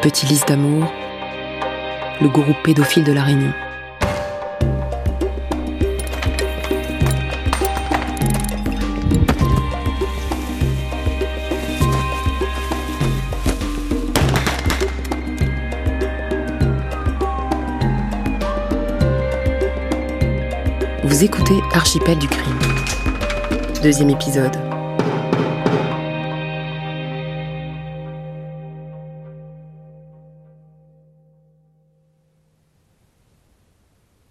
Petit lys d'amour, le gourou pédophile de la Réunion. Vous écoutez Archipel du crime. Deuxième épisode.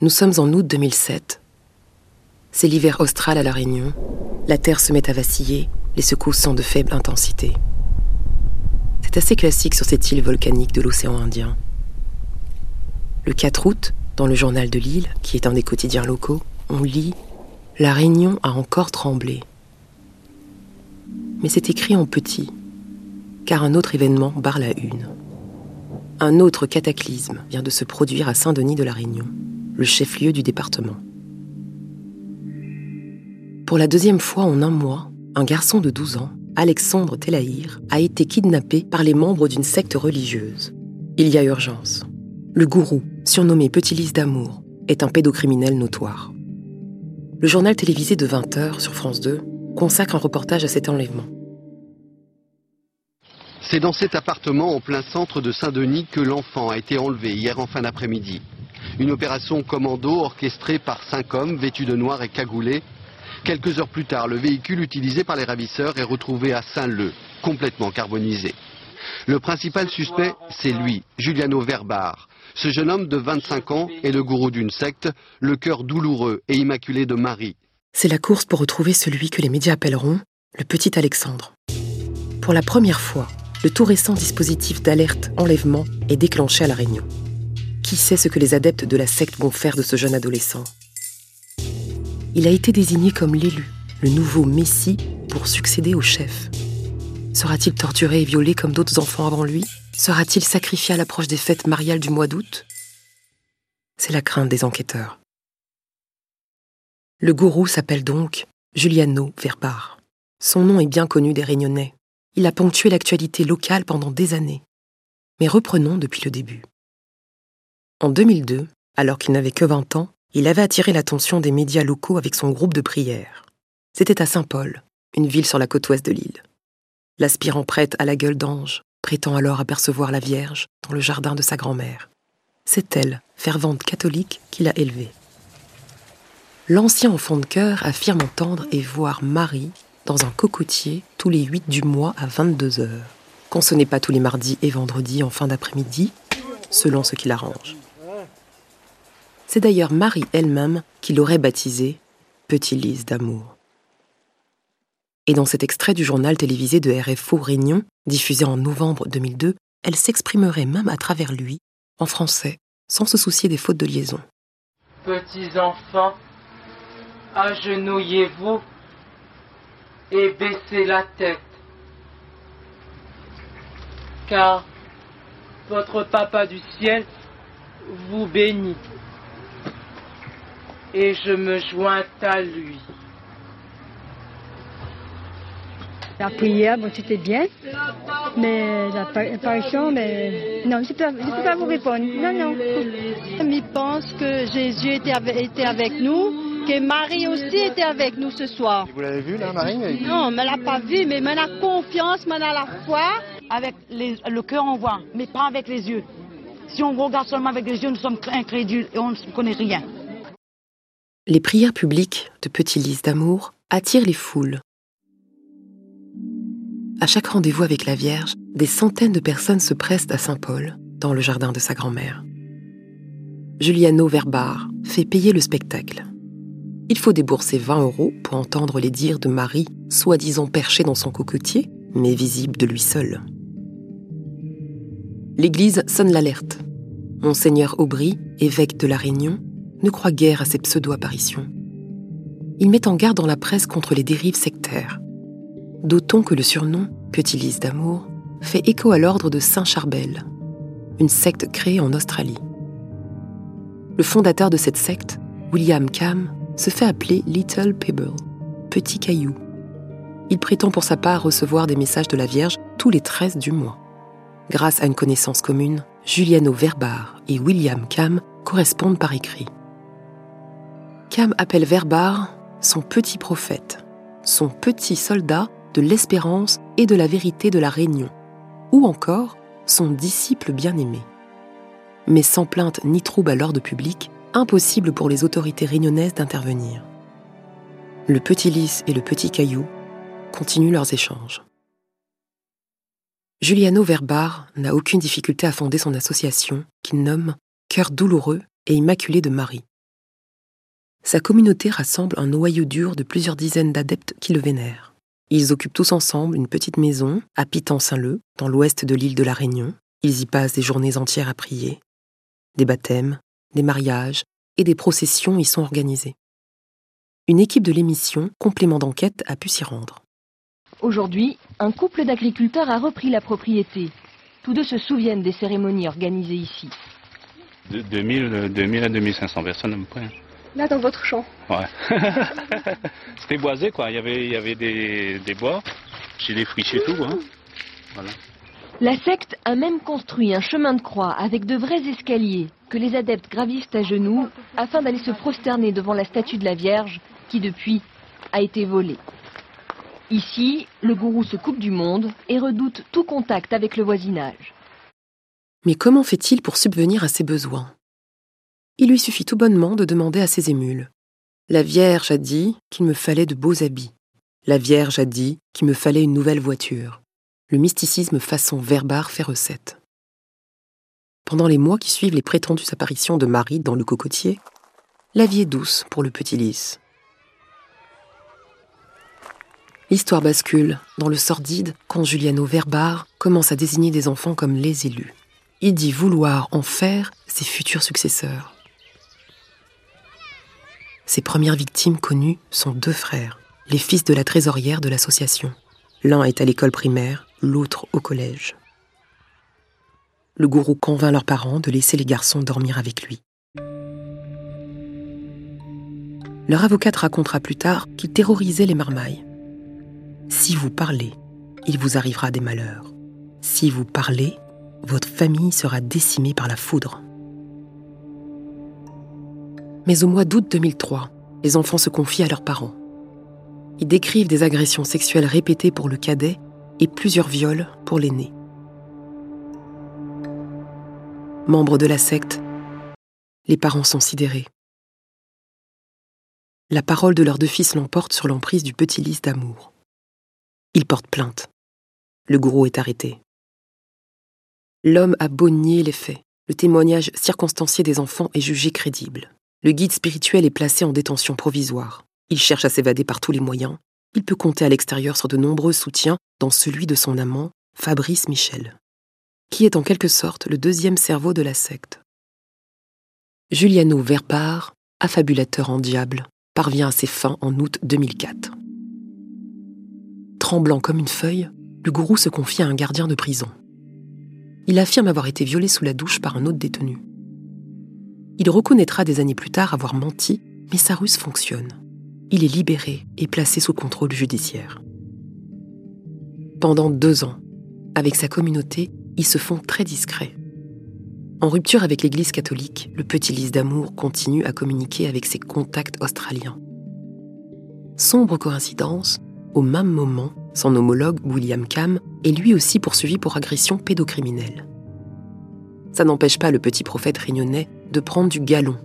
Nous sommes en août 2007. C'est l'hiver austral à La Réunion. La Terre se met à vaciller, les secousses sont de faible intensité. C'est assez classique sur cette île volcanique de l'océan Indien. Le 4 août, dans le journal de l'île, qui est un des quotidiens locaux, on lit La Réunion a encore tremblé. Mais c'est écrit en petit, car un autre événement barre la une. Un autre cataclysme vient de se produire à Saint-Denis de la Réunion, le chef-lieu du département. Pour la deuxième fois en un mois, un garçon de 12 ans, Alexandre Telaïr, a été kidnappé par les membres d'une secte religieuse. Il y a urgence. Le gourou, surnommé Petit Lys d'amour, est un pédocriminel notoire. Le journal télévisé de 20h sur France 2 consacre un reportage à cet enlèvement. C'est dans cet appartement en plein centre de Saint-Denis que l'enfant a été enlevé hier en fin d'après-midi. Une opération commando orchestrée par cinq hommes vêtus de noir et cagoulés. Quelques heures plus tard, le véhicule utilisé par les ravisseurs est retrouvé à Saint-Leu, complètement carbonisé. Le principal suspect, c'est lui, Giuliano Verbar. Ce jeune homme de 25 ans est le gourou d'une secte, le cœur douloureux et immaculé de Marie. C'est la course pour retrouver celui que les médias appelleront le petit Alexandre. Pour la première fois, le tout récent dispositif d'alerte enlèvement est déclenché à La Réunion. Qui sait ce que les adeptes de la secte vont faire de ce jeune adolescent? Il a été désigné comme l'élu, le nouveau Messie pour succéder au chef. Sera-t-il torturé et violé comme d'autres enfants avant lui? Sera-t-il sacrifié à l'approche des fêtes mariales du mois d'août? C'est la crainte des enquêteurs. Le gourou s'appelle donc Giuliano Verbar. Son nom est bien connu des Réunionnais. Il a ponctué l'actualité locale pendant des années. Mais reprenons depuis le début. En 2002, alors qu'il n'avait que 20 ans, il avait attiré l'attention des médias locaux avec son groupe de prière. C'était à Saint-Paul, une ville sur la côte ouest de l'île. L'aspirant prêtre à la gueule d'ange prétend alors apercevoir la Vierge dans le jardin de sa grand-mère. C'est elle, fervente catholique, qui l'a élevé. L'ancien enfant de cœur affirme entendre et voir Marie dans un cocotier tous les 8 du mois à 22 heures. Quand ce n'est pas tous les mardis et vendredis en fin d'après-midi, selon ce qu'il arrange. C'est d'ailleurs Marie elle-même qui l'aurait baptisé Petit Lys d'amour. Et dans cet extrait du journal télévisé de RFO Réunion, diffusé en novembre 2002, elle s'exprimerait même à travers lui, en français, sans se soucier des fautes de liaison. Petits enfants, agenouillez-vous et baissez la tête. Car votre Papa du ciel vous bénit et je me joins à lui. La prière, bon, c'était bien, mais la l'apparition, mais non, je ne peux, peux, pas vous répondre. Non, non. Il pense que Jésus était avec, était avec nous, que Marie aussi était avec nous ce soir. Vous l'avez vu, là, Marie Non, mais elle l'a pas vu, mais elle a confiance, elle a la foi. Avec les, le cœur, on voit, mais pas avec les yeux. Si on regarde seulement avec les yeux, nous sommes incrédules et on ne connaît rien. Les prières publiques de Petit Lys d'amour attirent les foules. À chaque rendez-vous avec la Vierge, des centaines de personnes se pressent à Saint-Paul, dans le jardin de sa grand-mère. Giuliano Verbar fait payer le spectacle. Il faut débourser 20 euros pour entendre les dires de Marie, soi-disant perchée dans son cocotier, mais visible de lui seul. L'église sonne l'alerte. Monseigneur Aubry, évêque de La Réunion, ne croit guère à ces pseudo-apparitions. Il met en garde dans la presse contre les dérives sectaires. D'autant que le surnom, Lys d'amour, fait écho à l'ordre de Saint-Charbel, une secte créée en Australie. Le fondateur de cette secte, William Cam, se fait appeler Little Pebble, petit caillou. Il prétend pour sa part recevoir des messages de la Vierge tous les 13 du mois. Grâce à une connaissance commune, Giuliano Verbar et William Cam correspondent par écrit. Cam appelle Verbar son petit prophète, son petit soldat de l'espérance et de la vérité de la Réunion, ou encore son disciple bien-aimé. Mais sans plainte ni trouble à l'ordre public, impossible pour les autorités réunionnaises d'intervenir. Le petit lys et le petit caillou continuent leurs échanges. Giuliano Verbar n'a aucune difficulté à fonder son association qu'il nomme Cœur douloureux et immaculé de Marie. Sa communauté rassemble un noyau dur de plusieurs dizaines d'adeptes qui le vénèrent. Ils occupent tous ensemble une petite maison à Pitan-Saint-Leu, dans l'ouest de l'île de la Réunion. Ils y passent des journées entières à prier. Des baptêmes, des mariages et des processions y sont organisés. Une équipe de l'émission Complément d'enquête a pu s'y rendre. Aujourd'hui, un couple d'agriculteurs a repris la propriété. Tous deux se souviennent des cérémonies organisées ici. De 2000, 2000 à 2500 personnes à peu près. Là, dans votre champ Ouais. C'était boisé, quoi. Il y avait, il y avait des, des bois. J'ai des friches et tout, hein. Voilà. La secte a même construit un chemin de croix avec de vrais escaliers que les adeptes gravissent à genoux afin d'aller se prosterner devant la statue de la Vierge qui, depuis, a été volée. Ici, le gourou se coupe du monde et redoute tout contact avec le voisinage. Mais comment fait-il pour subvenir à ses besoins? Il lui suffit tout bonnement de demander à ses émules. La Vierge a dit qu'il me fallait de beaux habits. La Vierge a dit qu'il me fallait une nouvelle voiture. Le mysticisme façon verbare fait recette. Pendant les mois qui suivent les prétendues apparitions de Marie dans le cocotier, la vie est douce pour le petit lys. L'histoire bascule dans le sordide quand Giuliano Verbar commence à désigner des enfants comme les élus. Il dit vouloir en faire ses futurs successeurs. Ses premières victimes connues sont deux frères, les fils de la trésorière de l'association. L'un est à l'école primaire, l'autre au collège. Le gourou convainc leurs parents de laisser les garçons dormir avec lui. Leur avocate racontera plus tard qu'il terrorisait les marmailles. Si vous parlez, il vous arrivera des malheurs. Si vous parlez, votre famille sera décimée par la foudre. Mais au mois d'août 2003, les enfants se confient à leurs parents. Ils décrivent des agressions sexuelles répétées pour le cadet et plusieurs viols pour l'aîné. Membres de la secte, les parents sont sidérés. La parole de leurs deux fils l'emporte sur l'emprise du petit lys d'amour. Ils portent plainte. Le gourou est arrêté. L'homme a beau nier les faits. Le témoignage circonstancié des enfants est jugé crédible. Le guide spirituel est placé en détention provisoire. Il cherche à s'évader par tous les moyens. Il peut compter à l'extérieur sur de nombreux soutiens, dont celui de son amant, Fabrice Michel, qui est en quelque sorte le deuxième cerveau de la secte. Giuliano Verbar, affabulateur en diable, parvient à ses fins en août 2004. Tremblant comme une feuille, le gourou se confie à un gardien de prison. Il affirme avoir été violé sous la douche par un autre détenu. Il reconnaîtra des années plus tard avoir menti, mais sa ruse fonctionne. Il est libéré et placé sous contrôle judiciaire. Pendant deux ans, avec sa communauté, ils se font très discrets. En rupture avec l'Église catholique, le petit lys d'amour continue à communiquer avec ses contacts australiens. Sombre coïncidence, au même moment, son homologue William Cam est lui aussi poursuivi pour agression pédocriminelle. Ça n'empêche pas le petit prophète réunionnais de prendre du galon.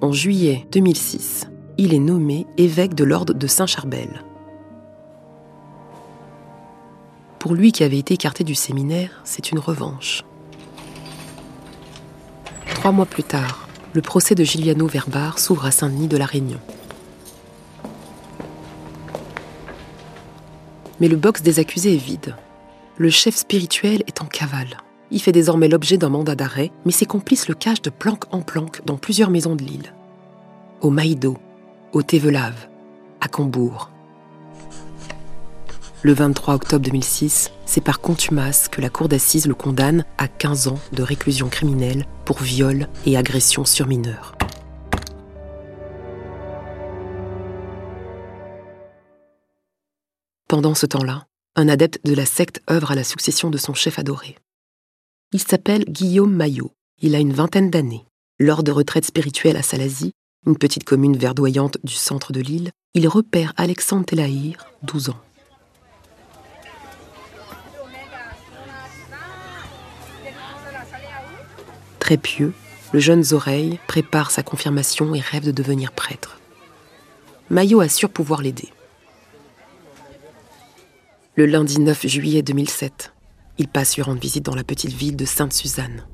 En juillet 2006, il est nommé évêque de l'ordre de Saint-Charbel. Pour lui qui avait été écarté du séminaire, c'est une revanche. Trois mois plus tard, le procès de Giuliano Verbar s'ouvre à Saint-Denis de la Réunion. Mais le box des accusés est vide. Le chef spirituel est en cavale. Il fait désormais l'objet d'un mandat d'arrêt, mais ses complices le cachent de planque en planque dans plusieurs maisons de l'île. Au Maïdo, au Tévelave, à Cambourg. Le 23 octobre 2006, c'est par contumace que la cour d'assises le condamne à 15 ans de réclusion criminelle pour viol et agression sur mineurs. Pendant ce temps-là, un adepte de la secte œuvre à la succession de son chef adoré. Il s'appelle Guillaume Maillot. Il a une vingtaine d'années. Lors de retraites spirituelles à Salazie, une petite commune verdoyante du centre de l'île, il repère Alexandre Telahir, 12 ans. Très pieux, le jeune Zoreille prépare sa confirmation et rêve de devenir prêtre. Maillot assure pouvoir l'aider. Le lundi 9 juillet 2007, il passe lui rendre visite dans la petite ville de Sainte-Suzanne.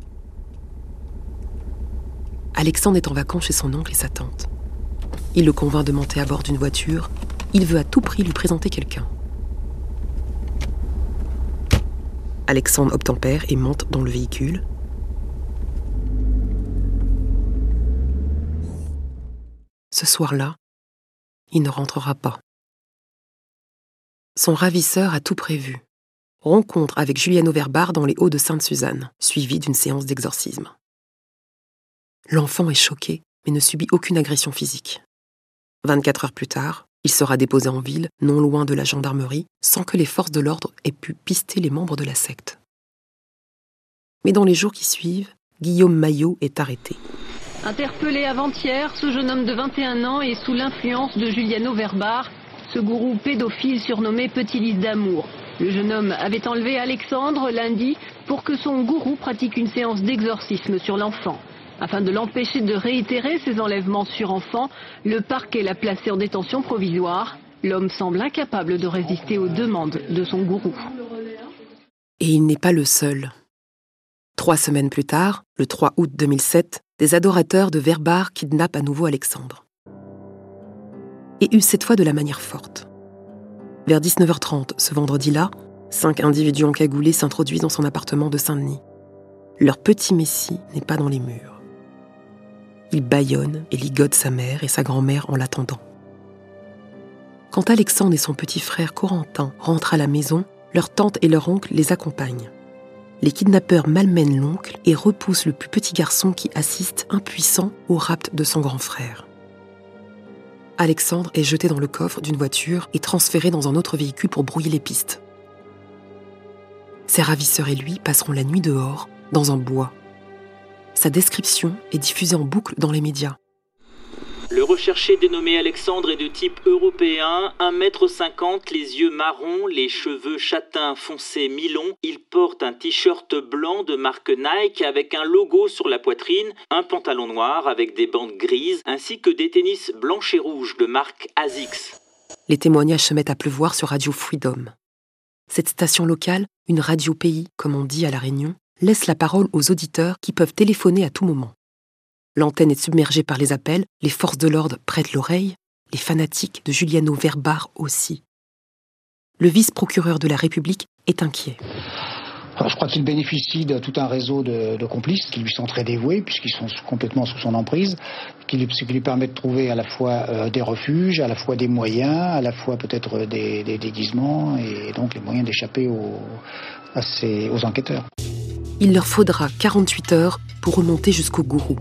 Alexandre est en vacances chez son oncle et sa tante. Il le convainc de monter à bord d'une voiture. Il veut à tout prix lui présenter quelqu'un. Alexandre obtempère et monte dans le véhicule. Ce soir-là, il ne rentrera pas. Son ravisseur a tout prévu. Rencontre avec Juliano Verbar dans les Hauts de Sainte-Suzanne, suivie d'une séance d'exorcisme. L'enfant est choqué, mais ne subit aucune agression physique. 24 heures plus tard, il sera déposé en ville, non loin de la gendarmerie, sans que les forces de l'ordre aient pu pister les membres de la secte. Mais dans les jours qui suivent, Guillaume Maillot est arrêté. Interpellé avant-hier, ce jeune homme de 21 ans est sous l'influence de Juliano Verbar, ce gourou pédophile surnommé Petit Lys d'amour. Le jeune homme avait enlevé Alexandre lundi pour que son gourou pratique une séance d'exorcisme sur l'enfant. Afin de l'empêcher de réitérer ses enlèvements sur enfant, le parquet l'a placé en détention provisoire. L'homme semble incapable de résister aux demandes de son gourou. Et il n'est pas le seul. Trois semaines plus tard, le 3 août 2007, des adorateurs de Verbar kidnappent à nouveau Alexandre. Et usent cette fois de la manière forte. Vers 19h30 ce vendredi-là, cinq individus encagoulés s'introduisent dans son appartement de Saint-Denis. Leur petit messie n'est pas dans les murs. Il bâillonne et ligote sa mère et sa grand-mère en l'attendant. Quand Alexandre et son petit frère Corentin rentrent à la maison, leur tante et leur oncle les accompagnent les kidnappeurs malmènent l'oncle et repoussent le plus petit garçon qui assiste impuissant au rapt de son grand frère. Alexandre est jeté dans le coffre d'une voiture et transféré dans un autre véhicule pour brouiller les pistes. Ses ravisseurs et lui passeront la nuit dehors, dans un bois. Sa description est diffusée en boucle dans les médias. Le recherché dénommé Alexandre est de type européen, 1m50, les yeux marrons, les cheveux châtains foncés mi-longs. Il porte un t-shirt blanc de marque Nike avec un logo sur la poitrine, un pantalon noir avec des bandes grises, ainsi que des tennis blancs et rouges de marque ASICS. Les témoignages se mettent à pleuvoir sur Radio Freedom. Cette station locale, une radio pays, comme on dit à La Réunion, laisse la parole aux auditeurs qui peuvent téléphoner à tout moment. L'antenne est submergée par les appels, les forces de l'ordre prêtent l'oreille, les fanatiques de Giuliano Verbar aussi. Le vice-procureur de la République est inquiet. je crois qu'il bénéficie de tout un réseau de, complices qui lui sont très dévoués, puisqu'ils sont complètement sous son emprise, qui lui, qui lui permet de trouver à la fois euh, des refuges, à la fois des moyens, à la fois peut-être des, déguisements, et donc les moyens d'échapper aux, aux enquêteurs. Il leur faudra 48 heures pour remonter jusqu'au gourou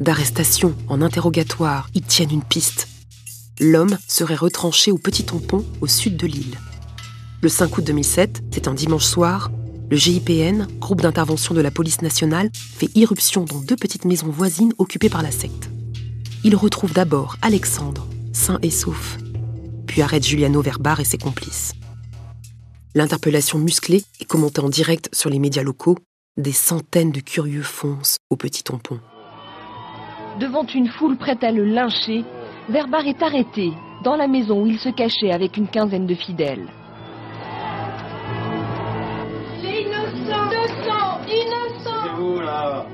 d'arrestation en interrogatoire, ils tiennent une piste. L'homme serait retranché au Petit Tampon, au sud de l'île. Le 5 août 2007, c'est un dimanche soir, le GIPN, groupe d'intervention de la police nationale, fait irruption dans deux petites maisons voisines occupées par la secte. Il retrouve d'abord Alexandre, sain et sauf, puis arrête Giuliano Verbar et ses complices. L'interpellation musclée est commentée en direct sur les médias locaux. Des centaines de curieux foncent au Petit Tampon. Devant une foule prête à le lyncher, Verbar est arrêté dans la maison où il se cachait avec une quinzaine de fidèles. Les innocents Innocents Innocents C'est vous là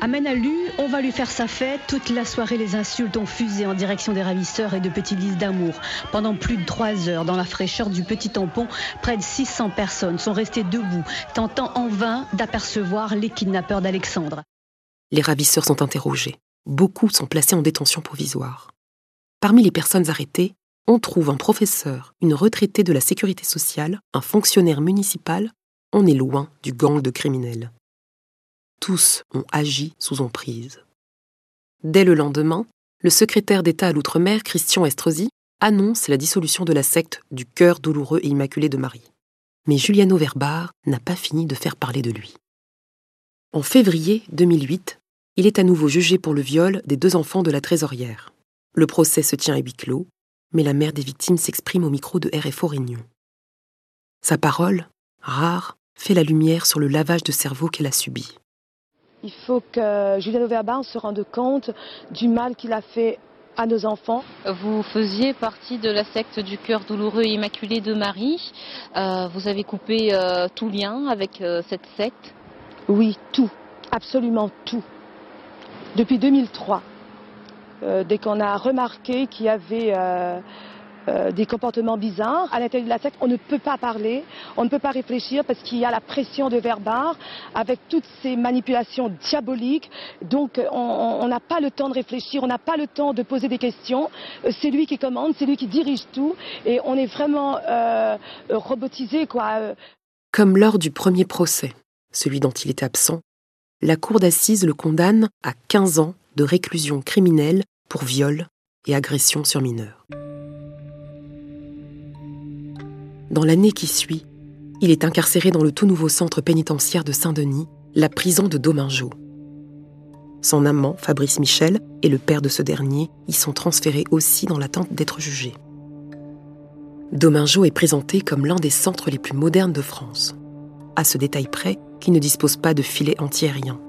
À Menalu, on va lui faire sa fête. Toute la soirée, les insultes ont fusé en direction des ravisseurs et de Petit Lys d'amour. Pendant plus de trois heures, dans la fraîcheur du petit tampon, près de 600 personnes sont restées debout, tentant en vain d'apercevoir les kidnappeurs d'Alexandre. Les ravisseurs sont interrogés. Beaucoup sont placés en détention provisoire. Parmi les personnes arrêtées, on trouve un professeur, une retraitée de la sécurité sociale, un fonctionnaire municipal. On est loin du gang de criminels. Tous ont agi sous emprise. Dès le lendemain, le secrétaire d'État à l'outre-mer, Christian Estrosi, annonce la dissolution de la secte du cœur douloureux et immaculé de Marie. Mais Giuliano Verbar n'a pas fini de faire parler de lui. En février 2008, il est à nouveau jugé pour le viol des deux enfants de la trésorière. Le procès se tient à huis clos, mais la mère des victimes s'exprime au micro de RFO Réunion. Sa parole, rare, fait la lumière sur le lavage de cerveau qu'elle a subi. Il faut que Juliano Verbar se rende compte du mal qu'il a fait à nos enfants. Vous faisiez partie de la secte du cœur douloureux et immaculé de Marie. Euh, vous avez coupé euh, tout lien avec euh, cette secte? Oui, tout, absolument tout. Depuis 2003, dès qu'on a remarqué qu'il y avait euh, des comportements bizarres. À l'intérieur de la secte, on ne peut pas parler, on ne peut pas réfléchir parce qu'il y a la pression de Verbar avec toutes ces manipulations diaboliques. Donc on n'a pas le temps de réfléchir, on n'a pas le temps de poser des questions. Euh, c'est lui qui commande, c'est lui qui dirige tout et on est vraiment euh, robotisé quoi. Comme lors du premier procès, celui dont il était absent, la cour d'assises le condamne à 15 ans de réclusion criminelle pour viol et agression sur mineurs. Dans l'année qui suit, il est incarcéré dans le tout nouveau centre pénitentiaire de Saint-Denis, la prison de Domingeau. Son amant, Fabrice Michel, et le père de ce dernier y sont transférés aussi dans l'attente d'être jugés. Domingeau est présenté comme l'un des centres les plus modernes de France, à ce détail près qu'il ne dispose pas de filets antiaériens.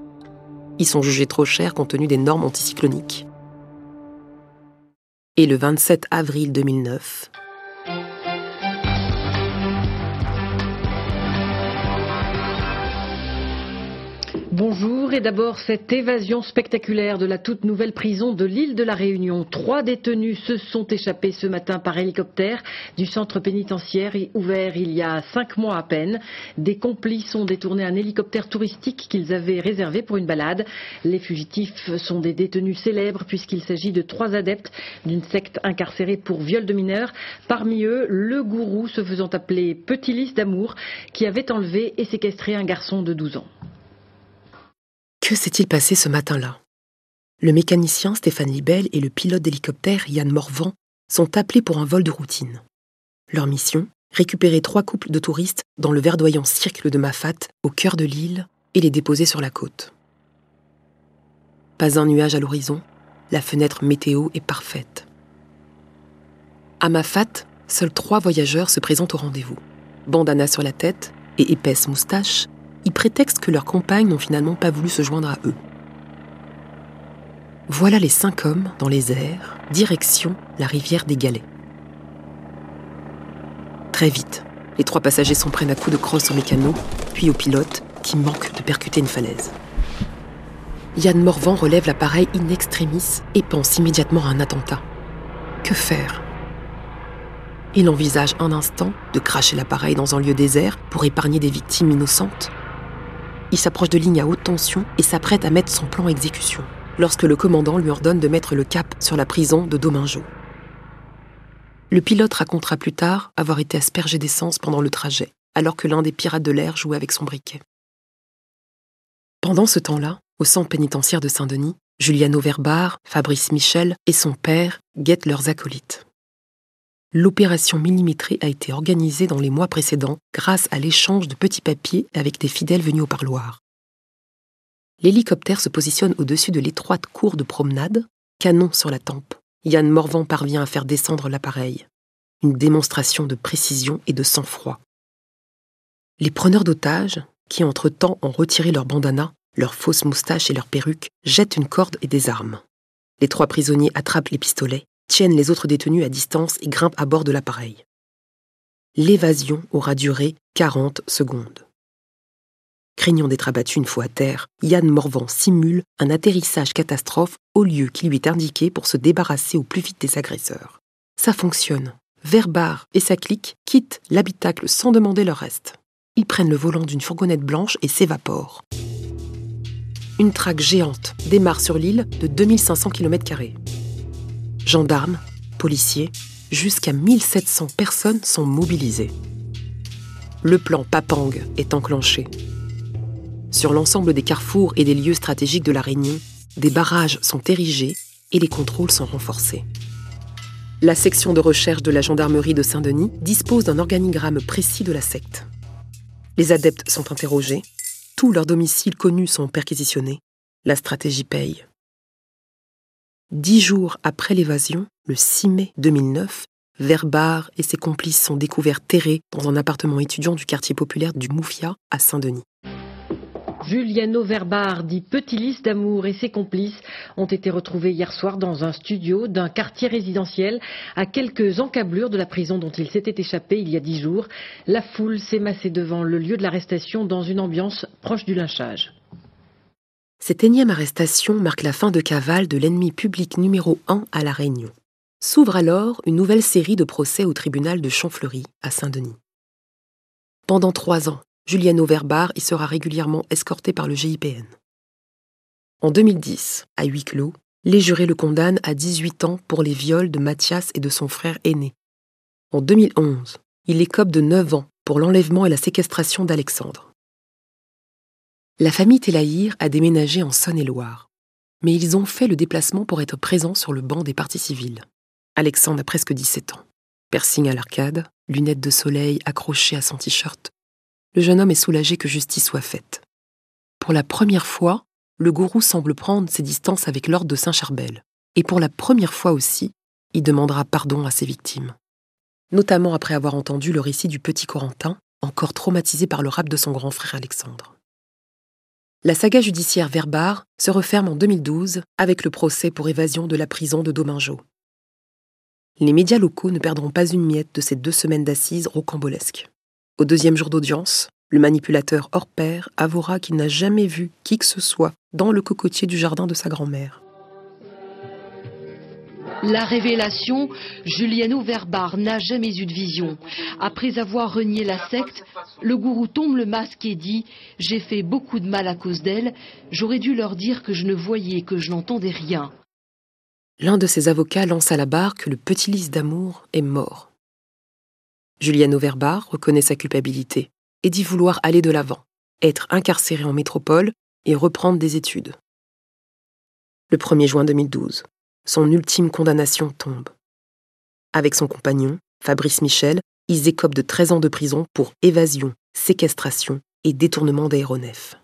Ils sont jugés trop chers compte tenu des normes anticycloniques. Et le 27 avril 2009, Bonjour et d'abord cette évasion spectaculaire de la toute nouvelle prison de l'île de la Réunion. Trois détenus se sont échappés ce matin par hélicoptère du centre pénitentiaire ouvert il y a cinq mois à peine. Des complices ont détourné un hélicoptère touristique qu'ils avaient réservé pour une balade. Les fugitifs sont des détenus célèbres puisqu'il s'agit de trois adeptes d'une secte incarcérée pour viol de mineurs. Parmi eux, le gourou se faisant appeler Petit Lys d'amour qui avait enlevé et séquestré un garçon de 12 ans. Que s'est-il passé ce matin-là? Le mécanicien Stéphane Libel et le pilote d'hélicoptère Yann Morvan sont appelés pour un vol de routine. Leur mission? Récupérer trois couples de touristes dans le verdoyant cercle de Mafat, au cœur de l'île, et les déposer sur la côte. Pas un nuage à l'horizon, la fenêtre météo est parfaite. À Mafat, seuls trois voyageurs se présentent au rendez-vous. Bandana sur la tête et épaisse moustache, ils prétextent que leurs compagnes n'ont finalement pas voulu se joindre à eux. Voilà les cinq hommes dans les airs, direction la rivière des Galets. Très vite, les trois passagers s'en prennent à coups de crosse au mécano, puis au pilote, qui manque de percuter une falaise. Yann Morvan relève l'appareil in extremis et pense immédiatement à un attentat. Que faire? Il envisage un instant de cracher l'appareil dans un lieu désert pour épargner des victimes innocentes. Il s'approche de lignes à haute tension et s'apprête à mettre son plan en exécution, lorsque le commandant lui ordonne de mettre le cap sur la prison de Domingeau. Le pilote racontera plus tard avoir été aspergé d'essence pendant le trajet, alors que l'un des pirates de l'air jouait avec son briquet. Pendant ce temps-là, au centre pénitentiaire de Saint-Denis, Juliano Verbar, Fabrice Michel et son père guettent leurs acolytes. L'opération millimétrée a été organisée dans les mois précédents grâce à l'échange de petits papiers avec des fidèles venus au parloir. L'hélicoptère se positionne au-dessus de l'étroite cour de promenade, canon sur la tempe. Yann Morvan parvient à faire descendre l'appareil. Une démonstration de précision et de sang-froid. Les preneurs d'otages, qui entre-temps ont retiré leurs bandanas, leurs fausses moustaches et leurs perruques, jettent une corde et des armes. Les trois prisonniers attrapent les pistolets tiennent les autres détenus à distance et grimpent à bord de l'appareil. L'évasion aura duré 40 secondes. Craignant d'être abattu une fois à terre, Yann Morvan simule un atterrissage catastrophe au lieu qui lui est indiqué pour se débarrasser au plus vite des agresseurs. Ça fonctionne. Verbar et sa clique quittent l'habitacle sans demander leur reste. Ils prennent le volant d'une fourgonnette blanche et s'évaporent. Une traque géante démarre sur l'île de 2500 km gendarmes, policiers, jusqu'à 1700 personnes sont mobilisées. Le plan Papang est enclenché. Sur l'ensemble des carrefours et des lieux stratégiques de la Réunion, des barrages sont érigés et les contrôles sont renforcés. La section de recherche de la gendarmerie de Saint-Denis dispose d'un organigramme précis de la secte. Les adeptes sont interrogés, tous leurs domiciles connus sont perquisitionnés. La stratégie paye. Dix jours après l'évasion, le 6 mai 2009, Verbar et ses complices sont découverts terrés dans un appartement étudiant du quartier populaire du Moufia à Saint-Denis. Giuliano Verbar, dit Petit Lys d'amour, et ses complices ont été retrouvés hier soir dans un studio d'un quartier résidentiel à quelques encablures de la prison dont il s'était échappé il y a dix jours. La foule s'est massée devant le lieu de l'arrestation dans une ambiance proche du lynchage. Cette énième arrestation marque la fin de cavale de l'ennemi public numéro un à La Réunion. S'ouvre alors une nouvelle série de procès au tribunal de Champfleury à Saint-Denis. Pendant trois ans, Juliano Verbar y sera régulièrement escorté par le GIPN. En 2010, à huis clos, les jurés le condamnent à 18 ans pour les viols de Mathias et de son frère aîné. En 2011, il écope de 9 ans pour l'enlèvement et la séquestration d'Alexandre. La famille Telaïr a déménagé en Saône-et-Loire, mais ils ont fait le déplacement pour être présents sur le banc des partis civils. Alexandre a presque 17 ans. Piercing à l'arcade, lunettes de soleil accrochées à son t-shirt, le jeune homme est soulagé que justice soit faite. Pour la première fois, le gourou semble prendre ses distances avec l'ordre de Saint-Charbel. Et pour la première fois aussi, il demandera pardon à ses victimes. Notamment après avoir entendu le récit du petit Corentin, encore traumatisé par le rap de son grand frère Alexandre. La saga judiciaire Verbar se referme en 2012 avec le procès pour évasion de la prison de Domingo. Les médias locaux ne perdront pas une miette de ces deux semaines d'assises rocambolesques. Au deuxième jour d'audience, le manipulateur hors pair avouera qu'il n'a jamais vu qui que ce soit dans le cocotier du jardin de sa grand-mère. La révélation, Giuliano Verbar n'a jamais eu de vision. Après avoir renié la secte, le gourou tombe le masque et dit « J'ai fait beaucoup de mal à cause d'elle, j'aurais dû leur dire que je ne voyais, que je n'entendais rien. » L'un de ses avocats lance à la barre que le petit lys d'amour est mort. Juliano Verbar reconnaît sa culpabilité et dit vouloir aller de l'avant, être incarcéré en métropole et reprendre des études. Le 1er juin 2012, son ultime condamnation tombe. Avec son compagnon, Fabrice Michel, ils écopent de 13 ans de prison pour évasion, séquestration et détournement d'aéronefs.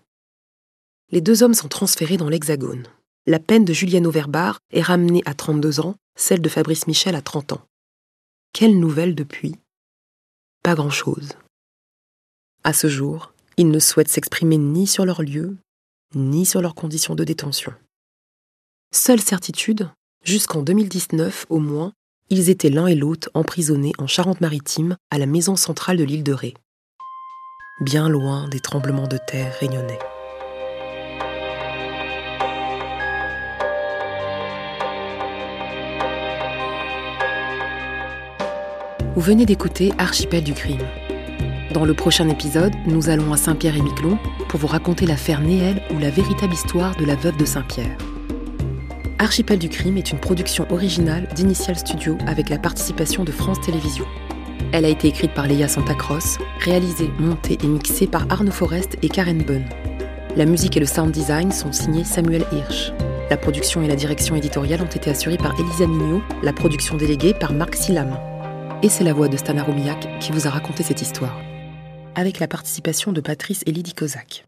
Les deux hommes sont transférés dans l'Hexagone. La peine de Juliano Verbar est ramenée à 32 ans, celle de Fabrice Michel à 30 ans. Quelle nouvelle depuis? Pas grand-chose. À ce jour, ils ne souhaitent s'exprimer ni sur leur lieu, ni sur leurs conditions de détention. Seule certitude, jusqu'en 2019 au moins, ils étaient l'un et l'autre emprisonnés en Charente-Maritime à la maison centrale de l'île de Ré, bien loin des tremblements de terre réunionnais. Vous venez d'écouter Archipel du crime. Dans le prochain épisode, nous allons à Saint-Pierre et Miquelon pour vous raconter l'affaire Néel ou la véritable histoire de la veuve de Saint-Pierre. Archipel du crime est une production originale d'Initial Studio avec la participation de France Télévisions. Elle a été écrite par Léa Santacross, réalisée, montée et mixée par Arnaud Forest et Karen Bunn. La musique et le sound design sont signés Samuel Hirsch. La production et la direction éditoriale ont été assurées par Elisa Mignot, la production déléguée par Marc Silam. Et c'est la voix de Stana Roumiak qui vous a raconté cette histoire, avec la participation de Patrice et Lydie Kozak.